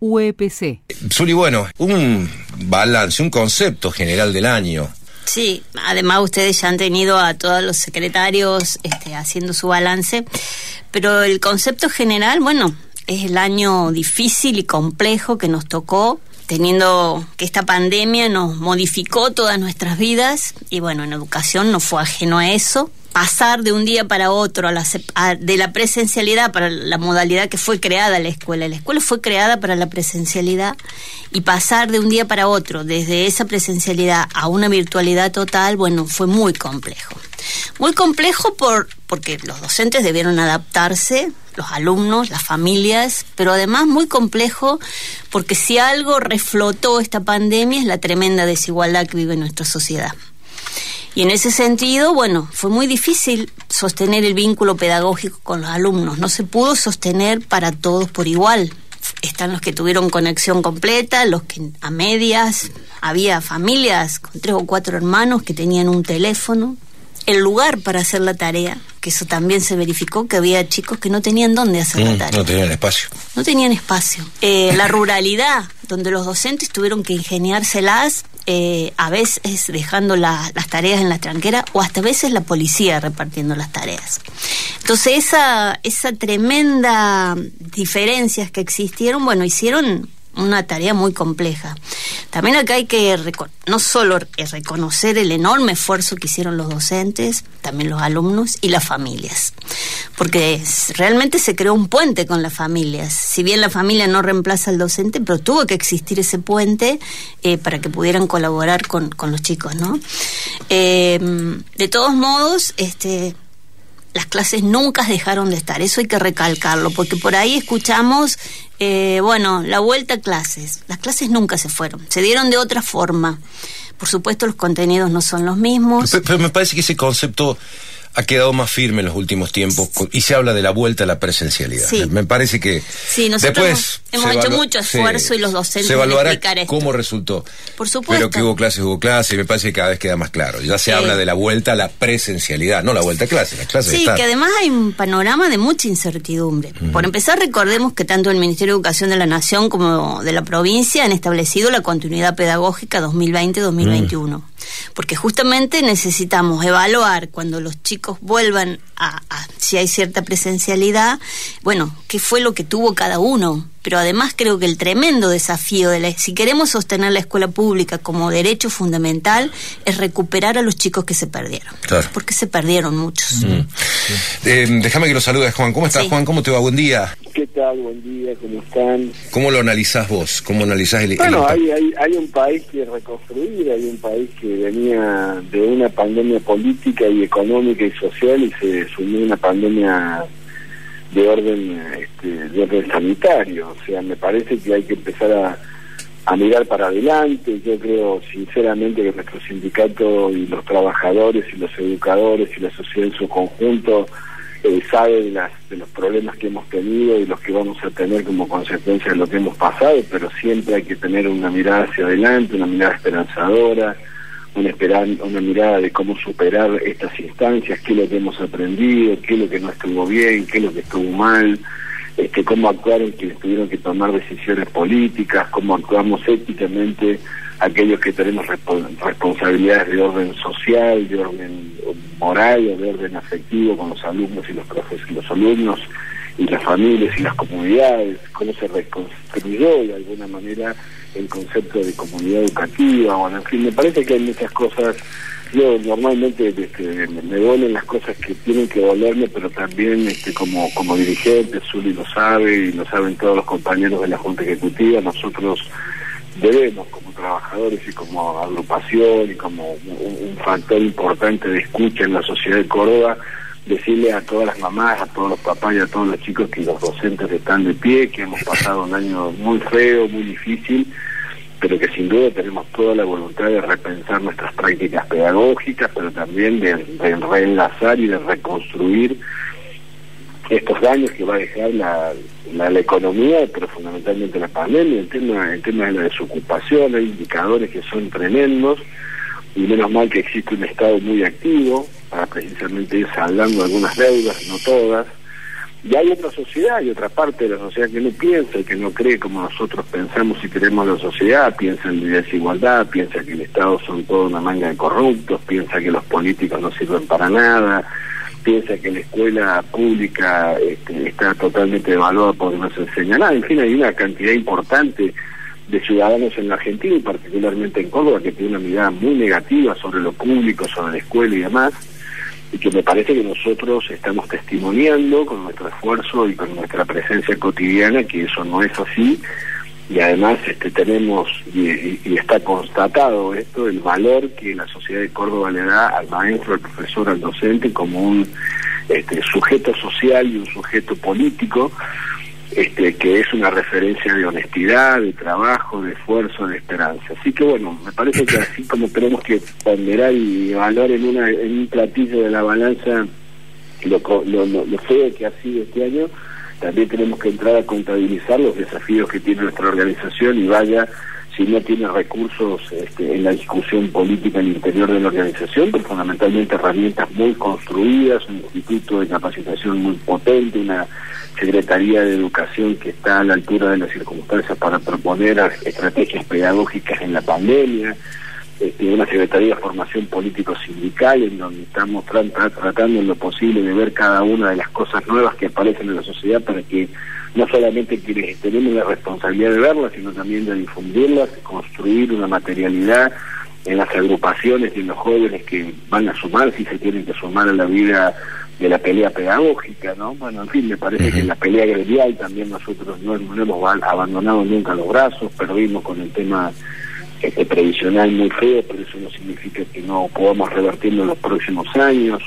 UEPC. Zuli, bueno, un balance, un concepto general del año. Sí, además ustedes ya han tenido a todos los secretarios este, haciendo su balance, pero el concepto general, bueno, es el año difícil y complejo que nos tocó, teniendo que esta pandemia nos modificó todas nuestras vidas y bueno, en educación no fue ajeno a eso pasar de un día para otro a la, de la presencialidad para la modalidad que fue creada la escuela. La escuela fue creada para la presencialidad y pasar de un día para otro desde esa presencialidad a una virtualidad total, bueno, fue muy complejo. Muy complejo por, porque los docentes debieron adaptarse, los alumnos, las familias, pero además muy complejo porque si algo reflotó esta pandemia es la tremenda desigualdad que vive nuestra sociedad. Y en ese sentido, bueno, fue muy difícil sostener el vínculo pedagógico con los alumnos. No se pudo sostener para todos por igual. Están los que tuvieron conexión completa, los que a medias. Había familias con tres o cuatro hermanos que tenían un teléfono. El lugar para hacer la tarea, que eso también se verificó, que había chicos que no tenían dónde hacer la Mm, tarea. no tenían espacio. No tenían espacio. Eh, la ruralidad, donde los docentes tuvieron que ingeniárselas, eh, a veces dejando la- las tareas en la tranquera o hasta a veces la policía repartiendo las tareas. Entonces esa, esa tremenda diferencias que existieron, bueno, hicieron una tarea muy compleja. También acá hay que no solo reconocer el enorme esfuerzo que hicieron los docentes, también los alumnos y las familias, porque realmente se creó un puente con las familias. Si bien la familia no reemplaza al docente, pero tuvo que existir ese puente eh, para que pudieran colaborar con, con los chicos, ¿no? Eh, de todos modos, este las clases nunca dejaron de estar, eso hay que recalcarlo, porque por ahí escuchamos, eh, bueno, la vuelta a clases, las clases nunca se fueron, se dieron de otra forma. Por supuesto los contenidos no son los mismos. Pe- Pero me parece que ese concepto ha quedado más firme en los últimos tiempos y se habla de la vuelta a la presencialidad. Sí. Me, parece que Sí, nosotros después hemos- hecho mucho esfuerzo y los docentes se evaluará explicar esto. cómo resultó. Por supuesto. Pero que hubo clases, hubo clases, y me parece que cada vez queda más claro. Ya se habla de la vuelta a la presencialidad, no la vuelta a clases, las clases Sí, están. que además hay un panorama de mucha incertidumbre. Por empezar, recordemos que tanto el Ministerio de Educación de la Nación como de la provincia han establecido la continuidad pedagógica 2020-2021. Porque justamente necesitamos evaluar cuando los chicos vuelvan a, a- si hay cierta presencialidad, bueno, qué fue lo que tuvo cada uno. Pero además creo que el tremendo desafío de la, si queremos sostener la escuela pública como derecho fundamental, es recuperar a los chicos que se perdieron. Claro. Porque se perdieron muchos. Eh, déjame que lo saludes, Juan. ¿Cómo estás, Sí. Juan? ¿Cómo te va? Buen día. ¿Qué tal? Buen día, ¿cómo están? ¿Cómo lo analizás vos? ¿Cómo analizás el, Bueno, hay, hay un país que reconstruir, hay un país que venía de una pandemia política y económica social y se sumió a una pandemia de orden este, de orden sanitario. O sea, me parece que hay que empezar a, a mirar para adelante. Yo creo sinceramente que nuestro sindicato y los trabajadores y los educadores y la sociedad en su conjunto eh, sabe de, las, de los problemas que hemos tenido y los que vamos a tener como consecuencia de lo que hemos pasado, pero siempre hay que tener una mirada hacia adelante, una mirada esperanzadora, una, esperan- una mirada de cómo superar estas instancias, qué es lo que hemos aprendido, qué es lo que no estuvo bien, qué es lo que estuvo mal, este, cómo actuaron quienes tuvieron que tomar decisiones políticas, cómo actuamos éticamente aquellos que tenemos respo- responsabilidades de orden social, de orden moral o de orden afectivo con los alumnos y los profes y los alumnos y las familias y las comunidades, cómo se reconstruyó de alguna manera el concepto de comunidad educativa, bueno, en fin, me parece que hay muchas cosas, yo normalmente este, me, duelen las cosas que tienen que dolerme, pero también este, como, como dirigente, Zuli lo sabe y lo saben todos los compañeros de la Junta Ejecutiva, nosotros debemos como trabajadores y como agrupación y como un, un factor importante de escucha en la sociedad de Córdoba, decirle a todas las mamás, a todos los papás y a todos los chicos que los docentes están de pie, que hemos pasado un año muy feo, muy difícil, pero que sin duda tenemos toda la voluntad de repensar nuestras prácticas pedagógicas, pero también de, reenlazar y de reconstruir estos daños que va a dejar la, la, la economía, pero fundamentalmente la pandemia, el tema, el tema de la desocupación, hay indicadores que son tremendos, y menos mal que existe un Estado muy activo para precisamente ir saldando algunas deudas, no todas, Y hay otra sociedad, hay otra parte de la sociedad que no piensa y que no cree como nosotros pensamos y queremos la sociedad, piensa en la desigualdad, piensa que el Estado son toda una manga de corruptos, piensa que los políticos no sirven para nada, piensa que la escuela pública este, está totalmente devaluada porque no se enseña nada. En fin, hay una cantidad importante de ciudadanos en la Argentina y particularmente en Córdoba que tiene una mirada muy negativa sobre lo público, sobre la escuela y demás y que me parece que nosotros estamos testimoniando con nuestro esfuerzo y con nuestra presencia cotidiana que eso no es así. Y además este tenemos y, está constatado esto el valor que la sociedad de Córdoba le da al maestro, al profesor, al docente como un este, sujeto social y un sujeto político este, que es una referencia de honestidad, de trabajo, de esfuerzo, de esperanza. Así que bueno, me parece que así como tenemos que ponderar y evaluar en, una, en un platillo de la balanza lo, lo, lo, feo que ha sido este año, también tenemos que entrar a contabilizar los desafíos que tiene nuestra organización y vaya si no tiene recursos este, en la discusión política el interior de la organización, pero fundamentalmente herramientas muy construidas, un instituto de capacitación muy potente, una Secretaría de Educación que está a la altura de las circunstancias para proponer estrategias pedagógicas en la pandemia, este, una Secretaría de Formación Político-Sindical en donde estamos tratando en lo posible de ver cada una de las cosas nuevas que aparecen en la sociedad para que no solamente quienes tenemos la responsabilidad de verlas, sino también de difundirlas, construir una materialidad en las agrupaciones y en los jóvenes que van a sumar, si se tienen que sumar a la vida de la pelea pedagógica, ¿no? Bueno, en fin, me parece que en la pelea gremial también nosotros no, hemos abandonado nunca los brazos, perdimos con el tema este, previsional muy feo, pero eso no significa que no podamos revertirlo en los próximos años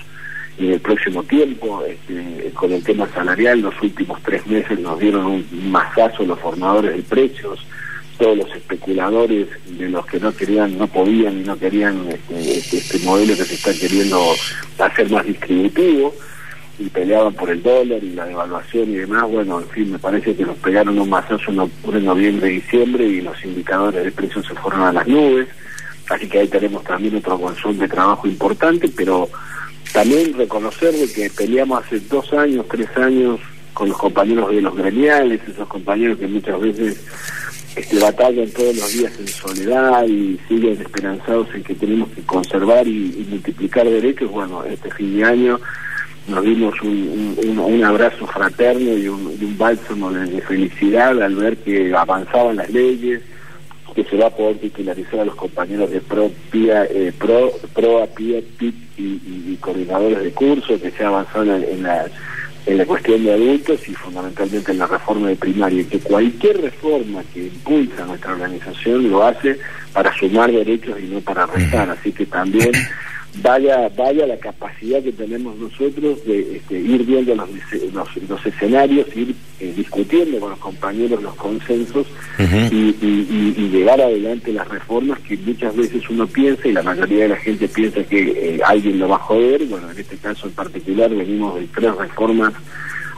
y en el próximo tiempo. Este, con el tema salarial, los últimos tres meses nos dieron un masazo los formadores de precios, todos los especuladores de los que no querían, no podían y no querían este, este, este modelo que se está queriendo hacer más distributivo y peleaban por el dólar y la devaluación y demás, bueno, en fin, me parece que nos pegaron un masazo en octubre, noviembre, diciembre y los indicadores de precios se fueron a las nubes, así que ahí tenemos también otro bolsón de trabajo importante, pero también reconocer que peleamos hace dos años, tres años con los compañeros de los gremiales, esos compañeros que muchas veces este, batallan todos los días en soledad y siguen esperanzados en que tenemos que conservar y, multiplicar derechos, bueno, este fin de año nos dimos un, un, abrazo fraterno y un, un bálsamo de, felicidad al ver que avanzaban las leyes, que se va a poder titularizar a los compañeros de PRO, PIA, eh, PRO, PRO, PIA, PIP y, coordinadores de curso, que se ha avanzado en la en la cuestión de adultos y fundamentalmente en la reforma de primaria, que cualquier reforma que impulsa nuestra organización lo hace para sumar derechos y no para restar, así que también vaya vaya la capacidad que tenemos nosotros de este, ir viendo los, los, escenarios, ir eh, discutiendo con los compañeros los consensos y, y, llevar adelante las reformas que muchas veces uno piensa y la mayoría de la gente piensa que eh, alguien lo va a joder. Bueno, en este caso en particular venimos de tres reformas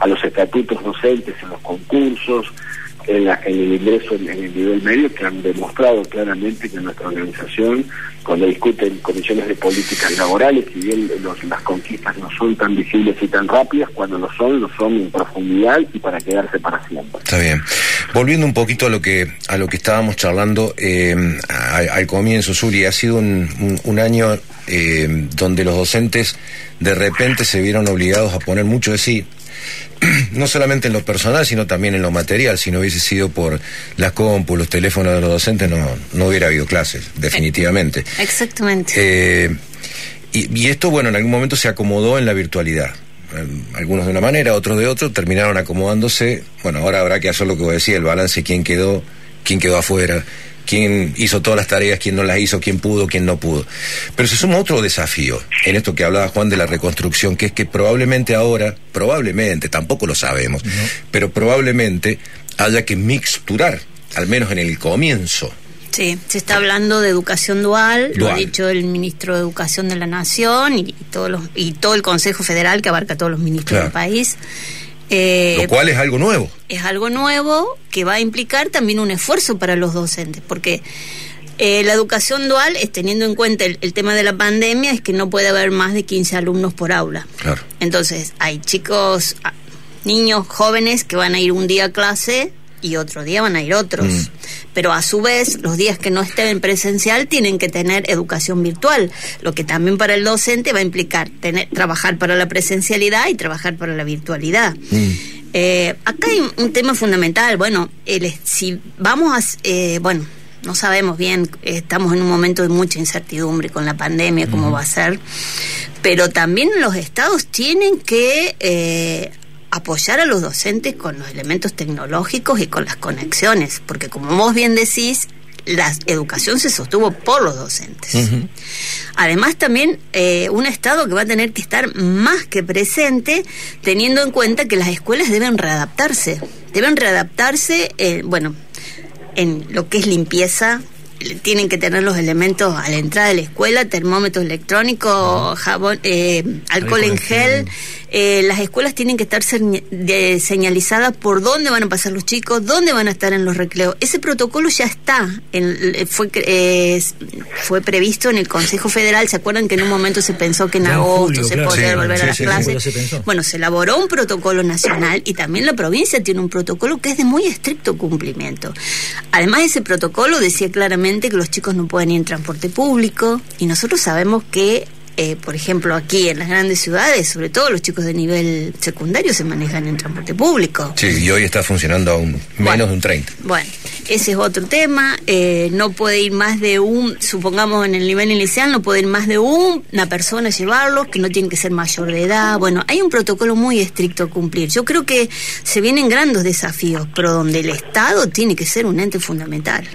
a los estatutos docentes, en los concursos, en, el ingreso en, el nivel medio que han demostrado claramente que nuestra organización, cuando discuten comisiones de políticas laborales, si bien las conquistas no son tan visibles y tan rápidas, cuando lo son, lo son en profundidad y para quedarse para siempre. Está bien. Volviendo un poquito a lo que a lo que estábamos charlando eh, al comienzo, Suri, ha sido un, un, año eh, donde los docentes de repente se vieron obligados a poner mucho de sí no solamente en lo personal, sino también en lo material. Si no hubiese sido por las compu, los teléfonos de los docentes, no, no hubiera habido clases, definitivamente. Exactamente. Eh, y, esto, bueno, en algún momento se acomodó en la virtualidad. Algunos de una manera, otros de otro, terminaron acomodándose. Bueno, ahora habrá que hacer lo que voy a decir, el balance, quién quedó, quién quedó afuera quién hizo todas las tareas, quién no las hizo, quién pudo, quién no pudo. Pero se suma otro desafío en esto que hablaba Juan de la reconstrucción, que es que probablemente ahora, probablemente, tampoco lo sabemos, pero probablemente haya que mixturar, al menos en el comienzo. Sí, se está hablando de educación dual, lo ha dicho el ministro de Educación de la Nación y, todos los, y todo el Consejo Federal que abarca a todos los ministros del país. Eh, Lo cual es algo nuevo. Es algo nuevo que va a implicar también un esfuerzo para los docentes, porque eh, la educación dual, es teniendo en cuenta el, tema de la pandemia, es que no puede haber más de 15 alumnos por aula. Entonces, hay chicos, niños jóvenes que van a ir un día a clase y otro día van a ir otros. Mm. Pero a su vez, los días que no estén en presencial tienen que tener educación virtual, lo que también para el docente va a implicar tener, trabajar para la presencialidad y trabajar para la virtualidad. Mm. Eh, acá hay un tema fundamental. Bueno, el, si vamos a. Eh, bueno, no sabemos bien, estamos en un momento de mucha incertidumbre con la pandemia, cómo va a ser, pero también los estados tienen que eh, apoyar a los docentes con los elementos tecnológicos y con las conexiones, porque como vos bien decís, la educación se sostuvo por los docentes. Además, también eh, un Estado que va a tener que estar más que presente, teniendo en cuenta que las escuelas deben readaptarse. Deben readaptarse, eh, bueno, en lo que es limpieza, tienen que tener los elementos a la entrada de la escuela, termómetro electrónico, jabón, eh, alcohol en gel, eh, las escuelas tienen que estar señalizadas por dónde van a pasar los chicos, dónde van a estar en los recreos. Ese protocolo ya está, en, fue, eh, fue previsto en el Consejo Federal. ¿Se acuerdan que en un momento se pensó que en agosto se podía volver a las clases? bueno, se elaboró un protocolo nacional y también la provincia tiene un protocolo que es de muy estricto cumplimiento. Además, ese protocolo decía claramente que los chicos no pueden ir en transporte público y nosotros sabemos que eh, por ejemplo, aquí en las grandes ciudades, sobre todo los chicos de nivel secundario se manejan en transporte público. Sí, y hoy está funcionando aún menos de un 30. Bueno, ese es otro tema. Eh, no puede ir más de un, supongamos en el nivel inicial, no puede ir más de una persona a llevarlos, que no tiene que ser mayor de edad. Bueno, hay un protocolo muy estricto a cumplir. Yo creo que se vienen grandes desafíos, pero donde el Estado tiene que ser un ente fundamental.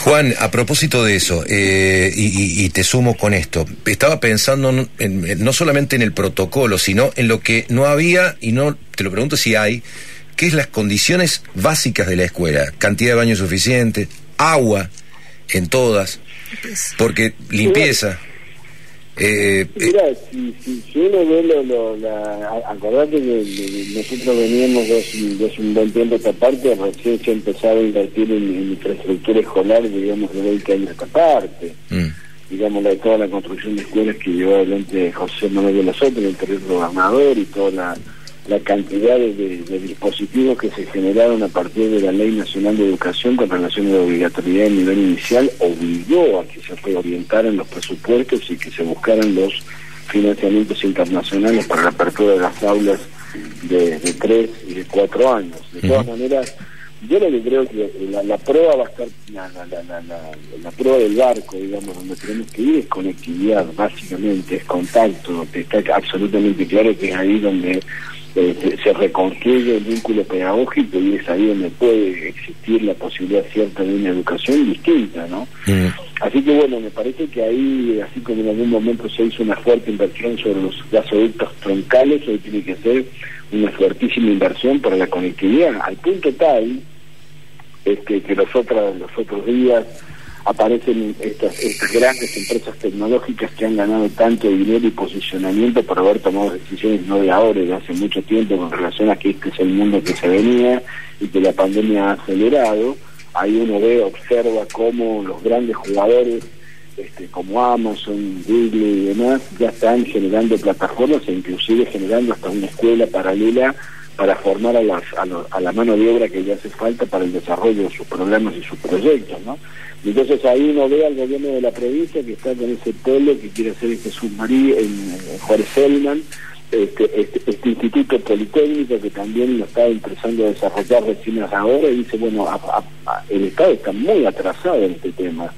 Juan, a propósito de eso, eh, y, te sumo con esto, estaba pensando no solamente en el protocolo, sino en lo que no había, y no te lo pregunto si hay, que es las condiciones básicas de la escuela, cantidad de baños suficiente, agua en todas, porque limpieza. Eh, Mira, si, si, uno ve lo, lo la, acordate que nosotros veníamos de, un buen tiempo esta parte, recién se empezaba a invertir en, infraestructura escolar, digamos, de 20 años esta parte. Mm. Digamos, la, toda la construcción de escuelas que llevó adelante José Manuel de los Otros, el territorio gobernador, y toda la la cantidad de, dispositivos que se generaron a partir de la Ley Nacional de Educación con relación a la obligatoriedad a nivel inicial obligó a que se reorientaran los presupuestos y que se buscaran los financiamientos internacionales para la apertura de las aulas de, tres y de cuatro años. De todas maneras, yo lo que creo que la, prueba va a estar, la, la, prueba del barco, digamos, donde tenemos que ir es conectividad, básicamente, es contacto, está absolutamente claro que es ahí donde eh, se reconstruye el vínculo pedagógico y es ahí donde puede existir la posibilidad cierta de una educación distinta, ¿no? Mm. Así que bueno, me parece que ahí, así como en algún momento se hizo una fuerte inversión sobre los gasoductos troncales, hoy tiene que ser una fuertísima inversión para la conectividad, al punto tal este, que los, otros los otros días aparecen estas, estas grandes empresas tecnológicas que han ganado tanto dinero y posicionamiento por haber tomado decisiones no de ahora, de hace mucho tiempo con relación a que este es el mundo que se venía y que la pandemia ha acelerado. Ahí uno ve, observa cómo los grandes jugadores este, como Amazon, Google y demás ya están generando plataformas e inclusive generando hasta una escuela paralela para formar a, las, a, a la mano de obra que ya hace falta para el desarrollo de sus programas y sus proyectos, ¿no? entonces ahí uno ve al gobierno de la provincia que está con ese pueblo que quiere hacer este submarino en, Juárez Selman, este, este, este, instituto politécnico que también lo está empezando a desarrollar recién ahora y dice, bueno, el Estado está muy atrasado en este tema,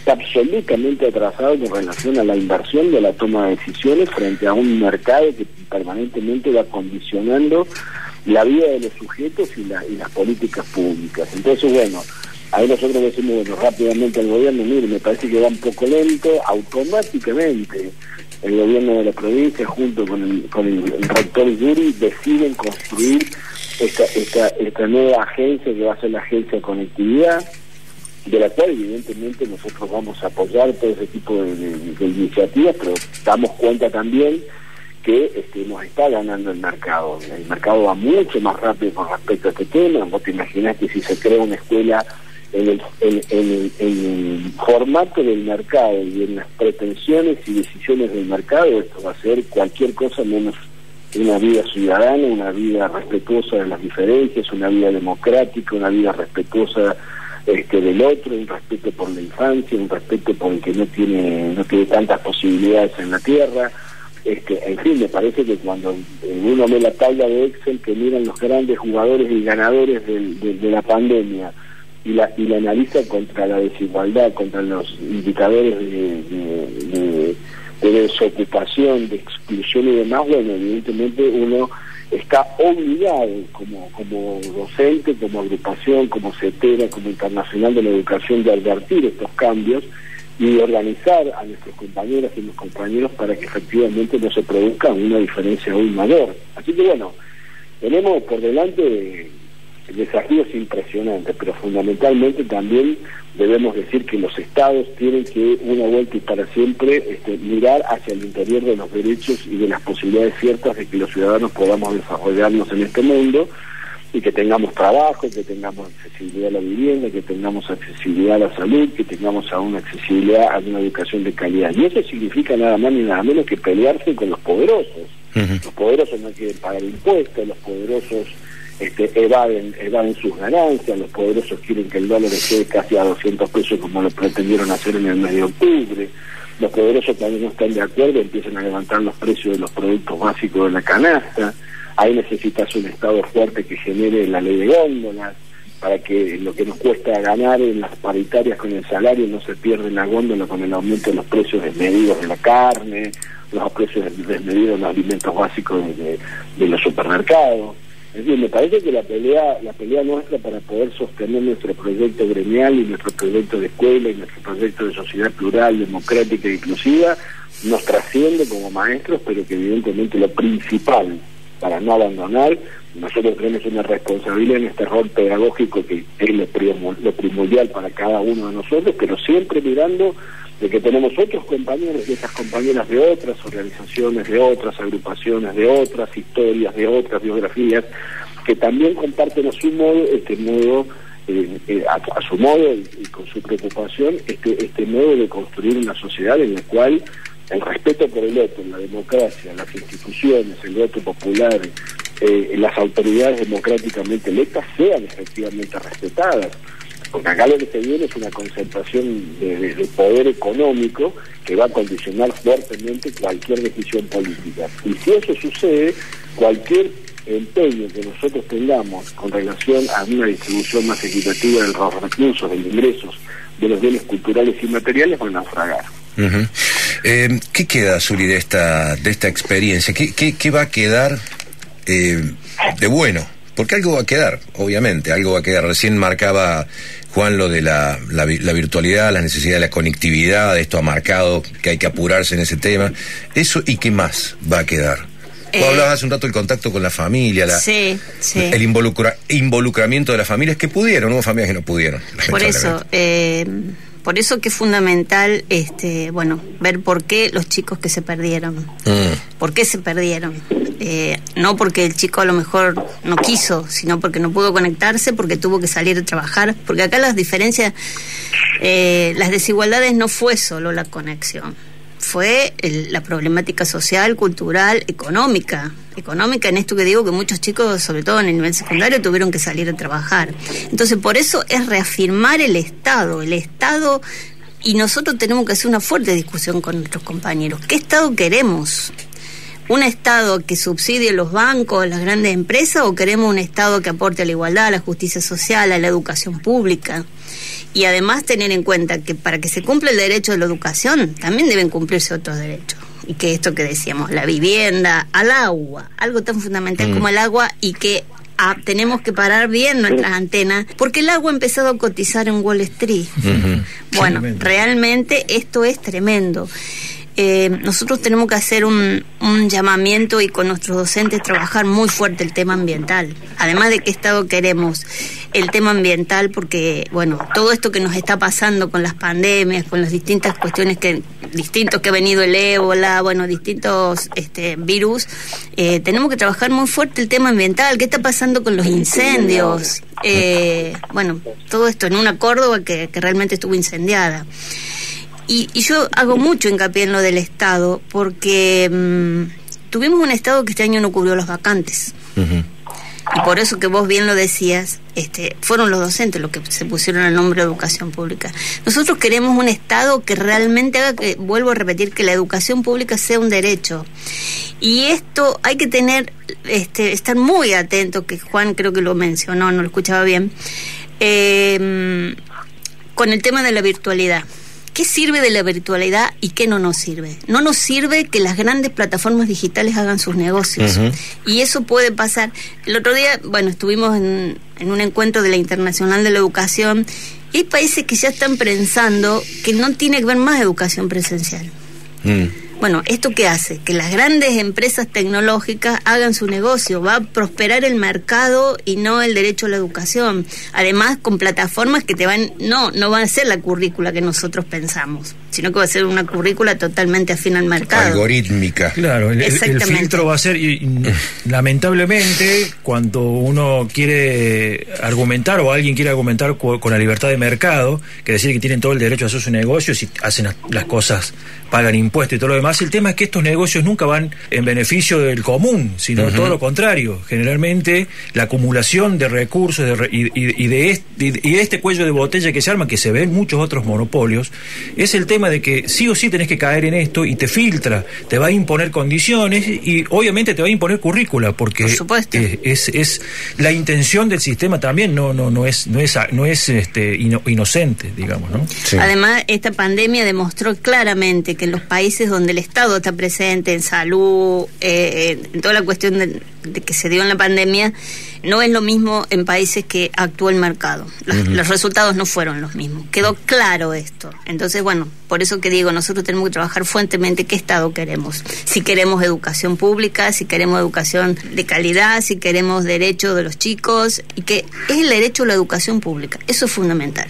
está absolutamente atrasado con relación a la inversión de la toma de decisiones frente a un mercado que permanentemente va condicionando la vida de los sujetos y, y las políticas públicas. Entonces, bueno, Ahí nosotros decimos, bueno, rápidamente al gobierno, mire, me parece que va un poco lento, automáticamente el gobierno de la provincia junto con el, con el, rector Yuri deciden construir esta, esta, esta nueva agencia que va a ser la agencia de conectividad, de la cual evidentemente nosotros vamos a apoyar todo ese tipo de, iniciativas, pero damos cuenta también que este, nos está ganando el mercado. El mercado va mucho más rápido con respecto a este tema. Vos te imaginás que si se crea una escuela en el, en, el formato del mercado y en las pretensiones y decisiones del mercado, esto va a ser cualquier cosa menos una vida ciudadana, una vida respetuosa de las diferencias, una vida democrática, una vida respetuosa este, del otro, un respeto por la infancia, un respeto por el que no tiene, no tiene tantas posibilidades en la tierra. Este, en fin, me parece que cuando uno ve la tabla de Excel que miran los grandes jugadores y ganadores de la pandemia y la, y la analiza contra la desigualdad, contra los indicadores de, de desocupación, de exclusión y demás, bueno, evidentemente uno está obligado como, como docente, como agrupación, como CETERA, como internacional de la educación de advertir estos cambios y organizar a nuestros compañeros y los compañeros para que efectivamente no se produzca una diferencia aún mayor. Así que bueno, tenemos por delante desafíos impresionantes, pero fundamentalmente también debemos decir que los estados tienen que, una vuelta y para siempre, este, mirar hacia el interior de los derechos y de las posibilidades ciertas de que los ciudadanos podamos desarrollarnos en este mundo y que tengamos trabajo, que tengamos accesibilidad a la vivienda, que tengamos accesibilidad a la salud, que tengamos aún accesibilidad a una educación de calidad. Y eso significa nada más ni nada menos que pelearse con los poderosos. Los poderosos no quieren pagar impuestos, los poderosos este, evaden, evaden sus ganancias, los poderosos quieren que el dólar esté casi a 200 pesos como lo pretendieron hacer en el mes de octubre, los poderosos también no están de acuerdo, empiezan a levantar los precios de los productos básicos de la canasta, ahí necesitas un Estado fuerte que genere la ley de góndolas, para que lo que nos cuesta ganar en las paritarias con el salario no se pierda en la góndola con el aumento de los precios desmedidos de la carne, los precios desmedidos de los alimentos básicos de los supermercados. Es decir, me parece que la pelea, la pelea nuestra para poder sostener nuestro proyecto gremial y nuestro proyecto de escuela y nuestro proyecto de sociedad plural, democrática e inclusiva nos trasciende como maestros, pero que evidentemente lo principal para no abandonar, nosotros tenemos una responsabilidad en este rol pedagógico que es lo primordial para cada uno de nosotros, pero siempre mirando de que tenemos otros compañeros y esas compañeras de otras organizaciones, de otras agrupaciones, de otras historias, de otras biografías, que también comparten a su modo este modo, eh, eh, a, su modo y, con su preocupación, este, este modo de construir una sociedad en la cual el respeto por el otro, la democracia, las instituciones, el voto popular, eh, las autoridades democráticamente electas sean efectivamente respetadas porque acá lo que se viene es una concentración de, poder económico que va a condicionar fuertemente cualquier decisión política. Y si eso sucede, cualquier empeño que nosotros tengamos con relación a una distribución más equitativa de los recursos, de los ingresos, de los bienes culturales y materiales, van a naufragar. Eh, ¿Qué queda, Suri, de esta, de esta experiencia? ¿Qué, qué, va a quedar eh, de bueno? Porque algo va a quedar, obviamente, algo va a quedar. Recién marcaba Juan, lo de la, la, virtualidad, la necesidad de la conectividad, esto ha marcado que hay que apurarse en ese tema. ¿Eso y qué más va a quedar? Eh, hablabas hace un rato del contacto con la familia, la, el involucramiento de las familias que pudieron, hubo familias que no pudieron. Por eso, eh, por eso que es fundamental, este, bueno, ver por qué los chicos que se perdieron, mm. por qué se perdieron. Eh, no porque el chico a lo mejor no quiso, sino porque no pudo conectarse, porque tuvo que salir a trabajar, porque acá las diferencias, eh, las desigualdades no fue solo la conexión, fue la problemática social, cultural, económica. Económica en esto que digo que muchos chicos, sobre todo en el nivel secundario, tuvieron que salir a trabajar. Entonces, por eso es reafirmar el Estado. El Estado, y nosotros tenemos que hacer una fuerte discusión con nuestros compañeros. ¿Qué Estado queremos? ¿Un Estado que subsidie los bancos, las grandes empresas, o queremos un Estado que aporte a la igualdad, a la justicia social, a la educación pública? y además tener en cuenta que para que se cumpla el derecho de la educación también deben cumplirse otros derechos y que esto que decíamos la vivienda al agua algo tan fundamental mm. como el agua y que ah, tenemos que parar bien nuestras antenas porque el agua ha empezado a cotizar en Wall Street. Bueno realmente esto es tremendo eh, nosotros tenemos que hacer un, llamamiento y con nuestros docentes trabajar muy fuerte el tema ambiental. Además de qué estado queremos el tema ambiental, porque, bueno, todo esto que nos está pasando con las pandemias, con las distintas cuestiones que, distintos que ha venido el ébola, bueno, distintos este, virus, eh, tenemos que trabajar muy fuerte el tema ambiental. ¿Qué está pasando con los incendios? Eh, bueno, todo esto en una Córdoba que, que realmente estuvo incendiada. Y, yo hago mucho hincapié en lo del Estado porque mm, tuvimos un Estado que este año no cubrió las vacantes. Y por eso que vos bien lo decías, este, fueron los docentes los que se pusieron el nombre de educación pública. Nosotros queremos un Estado que realmente haga que, vuelvo a repetir, que la educación pública sea un derecho. Y esto hay que tener, este, estar muy atento, que Juan creo que lo mencionó, no lo escuchaba bien, eh, con el tema de la virtualidad. ¿Qué sirve de la virtualidad y qué no nos sirve? No nos sirve que las grandes plataformas digitales hagan sus negocios. Y eso puede pasar. El otro día, bueno, estuvimos en, un encuentro de la Internacional de la Educación y hay países que ya están pensando que no tiene que ver más educación presencial. Mm. Bueno, ¿esto qué hace? Que las grandes empresas tecnológicas hagan su negocio, va a prosperar el mercado y no el derecho a la educación. Además, con plataformas que te van, no, no van a ser la currícula que nosotros pensamos, sino que va a ser una currícula totalmente afín al mercado. Algorítmica. Claro, el, filtro va a ser, y, lamentablemente, cuando uno quiere argumentar o alguien quiere argumentar con, la libertad de mercado, que decir que tienen todo el derecho a hacer su negocio si hacen las cosas, pagan impuestos y todo lo demás, el tema es que estos negocios nunca van en beneficio del común, sino todo lo contrario. Generalmente la acumulación de recursos y, de este, y, este, cuello de botella que se arma, que se ve en muchos otros monopolios, es el tema de que sí o sí tenés que caer en esto y te filtra, te va a imponer condiciones y obviamente te va a imponer currícula, porque es, es, la intención del sistema también, no, no, no es, no es, no es este, inocente, digamos. ¿no? Además, esta pandemia demostró claramente que en los países donde el Estado está presente en salud, eh, en toda la cuestión de, que se dio en la pandemia, no es lo mismo en países que actuó el mercado. Los, resultados no fueron los mismos. Quedó claro esto. Entonces, bueno, por eso que digo, nosotros tenemos que trabajar fuertemente qué Estado queremos. Si queremos educación pública, si queremos educación de calidad, si queremos derecho de los chicos, y que es el derecho a la educación pública. Eso es fundamental.